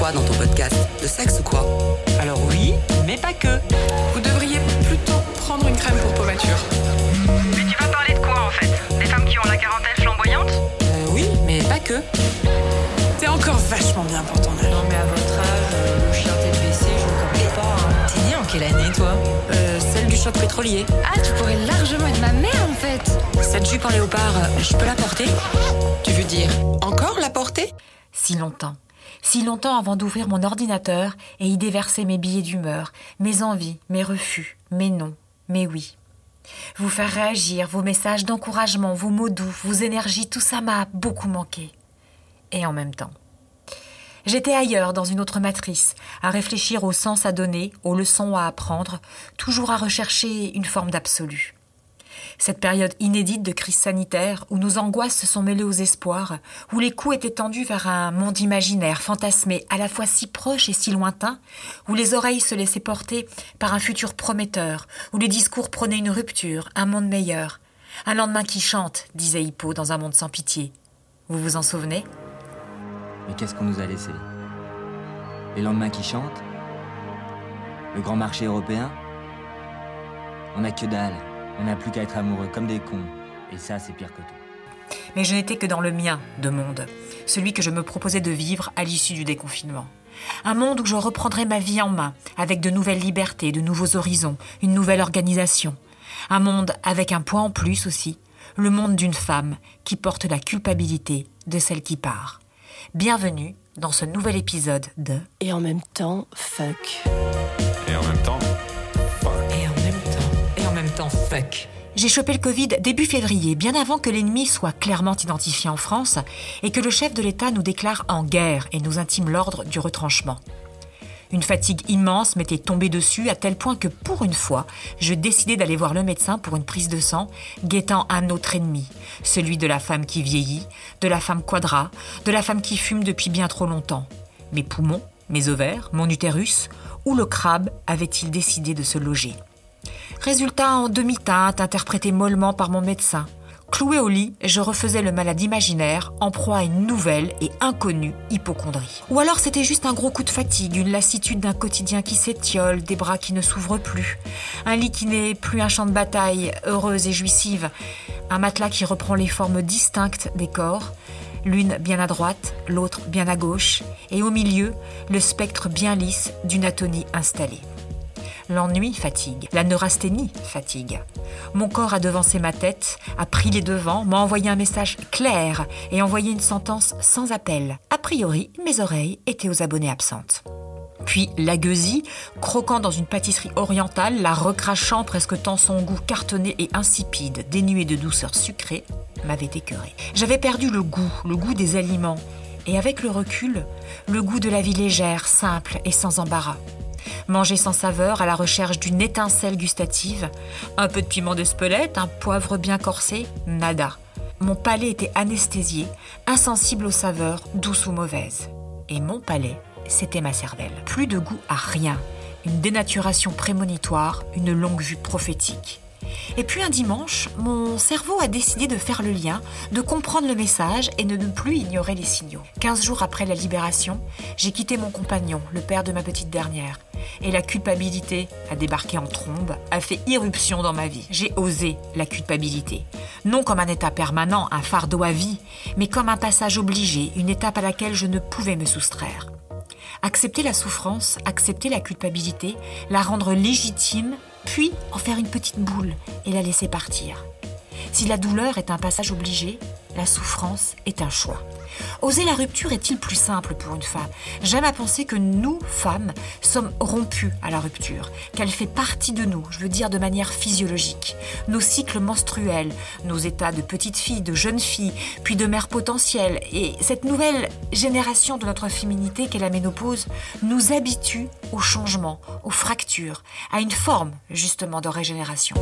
quoi dans ton podcast De sexe ou quoi Alors oui, mais pas que. Vous devriez plutôt prendre une crème pour peau mature. Mais tu vas parler de quoi en fait? Des femmes qui ont la quarantaine flamboyante? Euh, oui, mais pas que. T'es encore vachement bien pour ton âge. Non mais à votre âge, euh, le chien TPC, je ne connais pas. hein. T'es né en quelle année toi? Euh, celle du choc pétrolier. Ah, tu pourrais largement être ma mère en fait. Cette jupe en léopard, euh, je peux la porter? Tu veux dire encore la porter? Si longtemps. Si longtemps avant d'ouvrir mon ordinateur et y déverser mes billets d'humeur, mes envies, mes refus, mes non, mes oui. Vous faire réagir, vos messages d'encouragement, vos mots doux, vos énergies, tout ça m'a beaucoup manqué. Et en même temps. J'étais ailleurs, dans une autre matrice, à réfléchir au sens à donner, aux leçons à apprendre, toujours à rechercher une forme d'absolu. Cette période inédite de crise sanitaire, où nos angoisses se sont mêlées aux espoirs, où les coups étaient tendus vers un monde imaginaire, fantasmé, à la fois si proche et si lointain, où les oreilles se laissaient porter par un futur prometteur, où les discours prônaient une rupture, un monde meilleur. Un lendemain qui chante, disait Hippo dans un monde sans pitié. Vous vous en souvenez? Mais qu'est-ce qu'on nous a laissé? Les lendemains qui chantent? Le grand marché européen? On n'a que dalle. On n'a plus qu'à être amoureux comme des cons. Et ça, c'est pire que tout. Mais je n'étais que dans le mien de monde, celui que je me proposais de vivre à l'issue du déconfinement. Un monde où je reprendrais ma vie en main, avec de nouvelles libertés, de nouveaux horizons, une nouvelle organisation. Un monde avec un point en plus aussi, le monde d'une femme qui porte la culpabilité de celle qui part. Bienvenue dans ce nouvel épisode de Et en même temps, fuck. Et en même temps, J'ai chopé le Covid début février, bien avant que l'ennemi soit clairement identifié en France et que le chef de l'État nous déclare en guerre et nous intime l'ordre du retranchement. Une fatigue immense m'était tombée dessus à tel point que pour une fois, je décidai d'aller voir le médecin pour une prise de sang, guettant un autre ennemi, celui de la femme qui vieillit, de la femme quadra, de la femme qui fume depuis bien trop longtemps. Mes poumons, mes ovaires, mon utérus, où le crabe avait-il décidé de se loger? Résultat en demi-teinte, interprété mollement par mon médecin. Cloué au lit, je refaisais le malade imaginaire, en proie à une nouvelle et inconnue hypochondrie. Ou alors c'était juste un gros coup de fatigue, une lassitude d'un quotidien qui s'étiole, des bras qui ne s'ouvrent plus, un lit qui n'est plus un champ de bataille, heureuse et jouissive, un matelas qui reprend les formes distinctes des corps, l'une bien à droite, l'autre bien à gauche, et au milieu, le spectre bien lisse d'une atonie installée. L'ennui fatigue, la neurasthénie fatigue. Mon corps a devancé ma tête, a pris les devants, m'a envoyé un message clair et envoyé une sentence sans appel. A priori, mes oreilles étaient aux abonnés absentes. Puis la gueusie, croquant dans une pâtisserie orientale, la recrachant presque tant son goût cartonné et insipide, dénué de douceur sucrée, m'avait écœuré. J'avais perdu le goût, le goût des aliments, et avec le recul, le goût de la vie légère, simple et sans embarras. Manger sans saveur à la recherche d'une étincelle gustative, un peu de piment de spelette, un poivre bien corsé, nada. Mon palais était anesthésié, insensible aux saveurs, douces ou mauvaises. Et mon palais, c'était ma cervelle. Plus de goût à rien, une dénaturation prémonitoire, une longue vue prophétique. Et puis un dimanche, mon cerveau a décidé de faire le lien, de comprendre le message et de ne plus ignorer les signaux. Quinze jours après la libération, j'ai quitté mon compagnon, le père de ma petite dernière. Et la culpabilité a débarqué en trombe, a fait irruption dans ma vie. J'ai osé la culpabilité. Non comme un état permanent, un fardeau à vie, mais comme un passage obligé, une étape à laquelle je ne pouvais me soustraire. Accepter la souffrance, accepter la culpabilité, la rendre légitime, puis en faire une petite boule et la laisser partir. Si la douleur est un passage obligé, la souffrance est un choix. Oser la rupture est-il plus simple pour une femme? J'aime à penser que nous, femmes, sommes rompues à la rupture, qu'elle fait partie de nous, je veux dire de manière physiologique. Nos cycles menstruels, nos états de petite fille, de jeune fille, puis de mère potentielle, et cette nouvelle génération de notre féminité qu'est la ménopause, nous habitue au changement, aux fractures, à une forme justement de régénération.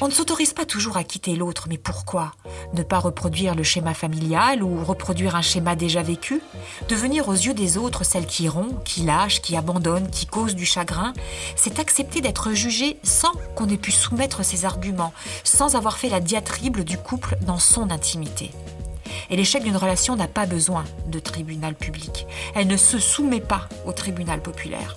On ne s'autorise pas toujours à quitter l'autre, mais pourquoi? Ne pas reproduire le schéma familial ou reproduire un schéma déjà vécu? Devenir aux yeux des autres celle qui rompt, qui lâche, qui abandonne, qui cause du chagrin, c'est accepter d'être jugé sans qu'on ait pu soumettre ses arguments, sans avoir fait la diatribe du couple dans son intimité. Et l'échec d'une relation n'a pas besoin de tribunal public. Elle ne se soumet pas au tribunal populaire.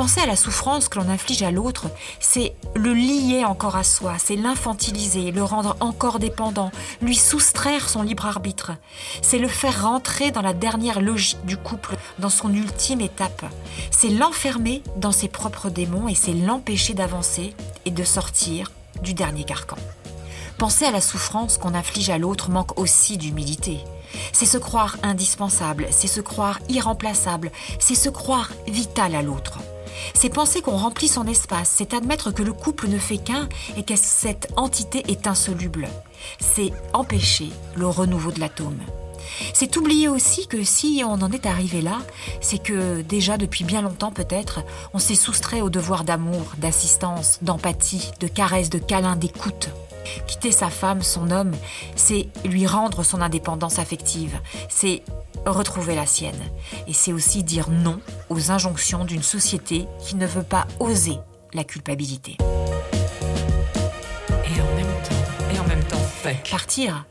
Penser à la souffrance que l'on inflige à l'autre, c'est le lier encore à soi, c'est l'infantiliser, le rendre encore dépendant, lui soustraire son libre arbitre. C'est le faire rentrer dans la dernière logique du couple, dans son ultime étape. C'est l'enfermer dans ses propres démons et c'est l'empêcher d'avancer et de sortir du dernier carcan. Penser à la souffrance qu'on inflige à l'autre manque aussi d'humilité. C'est se croire indispensable, c'est se croire irremplaçable, c'est se croire vital à l'autre. C'est penser qu'on remplit son espace, c'est admettre que le couple ne fait qu'un et que cette entité est insoluble. C'est empêcher le renouveau de l'atome. C'est oublier aussi que si on en est arrivé là, c'est que déjà depuis bien longtemps peut-être, on s'est soustrait au devoir d'amour, d'assistance, d'empathie, de caresse, de câlin, d'écoute. Quitter sa femme, son homme, c'est lui rendre son indépendance affective. C'est retrouver la sienne. Et c'est aussi dire non aux injonctions d'une société qui ne veut pas oser la culpabilité. Et en même temps, et en même temps, fuck. Partir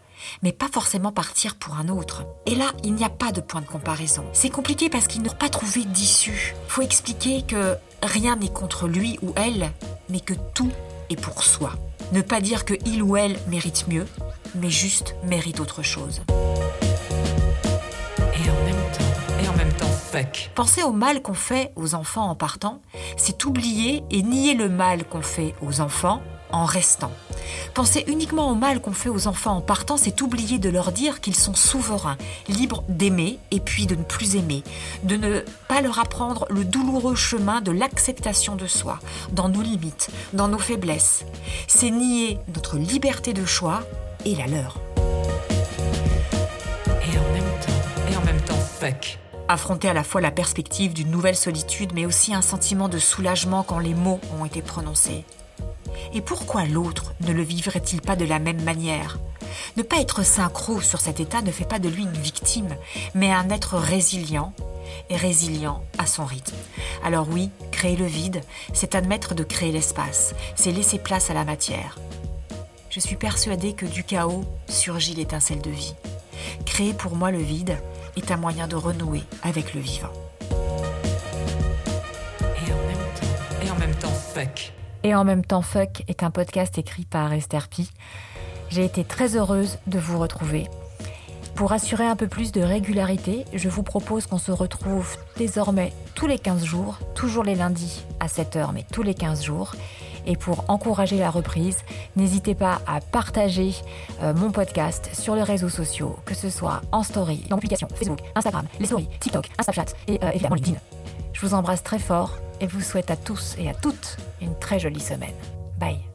mais pas forcément partir pour un autre. Et là, il n'y a pas de point de comparaison. C'est compliqué parce qu'ils n'ont pas trouvé d'issue. Faut expliquer que rien n'est contre lui ou elle, mais que tout est pour soi. Ne pas dire que il ou elle mérite mieux, mais juste mérite autre chose. Fuck. Penser au mal qu'on fait aux enfants en partant, c'est oublier et nier le mal qu'on fait aux enfants en restant. Penser uniquement au mal qu'on fait aux enfants en partant, c'est oublier de leur dire qu'ils sont souverains, libres d'aimer et puis de ne plus aimer, de ne pas leur apprendre le douloureux chemin de l'acceptation de soi, dans nos limites, dans nos faiblesses. C'est nier notre liberté de choix et la leur. Et en même temps, et en même temps, fuck. Affronter à la fois la perspective d'une nouvelle solitude, mais aussi un sentiment de soulagement quand les mots ont été prononcés. Et pourquoi l'autre ne le vivrait-il pas de la même manière? Ne pas être synchro sur cet état ne fait pas de lui une victime, mais un être résilient et résilient à son rythme. Alors oui, créer le vide, c'est admettre de créer l'espace, c'est laisser place à la matière. Je suis persuadée que du chaos surgit l'étincelle de vie. Créer pour moi le vide est un moyen de renouer avec le vivant. Et en même temps, et en même temps, fuck. Et en même temps, Fuck est un podcast écrit par Esther Pi. J'ai été très heureuse de vous retrouver. Pour assurer un peu plus de régularité, je vous propose qu'on se retrouve désormais tous les 15 jours, toujours les lundis à 7h, mais tous les 15 jours. Et pour encourager la reprise, n'hésitez pas à partager euh, mon podcast sur les réseaux sociaux, que ce soit en story, dans l'application Facebook, Instagram, les stories, TikTok, Snapchat et euh, évidemment LinkedIn. Je vous embrasse très fort et vous souhaite à tous et à toutes une très jolie semaine. Bye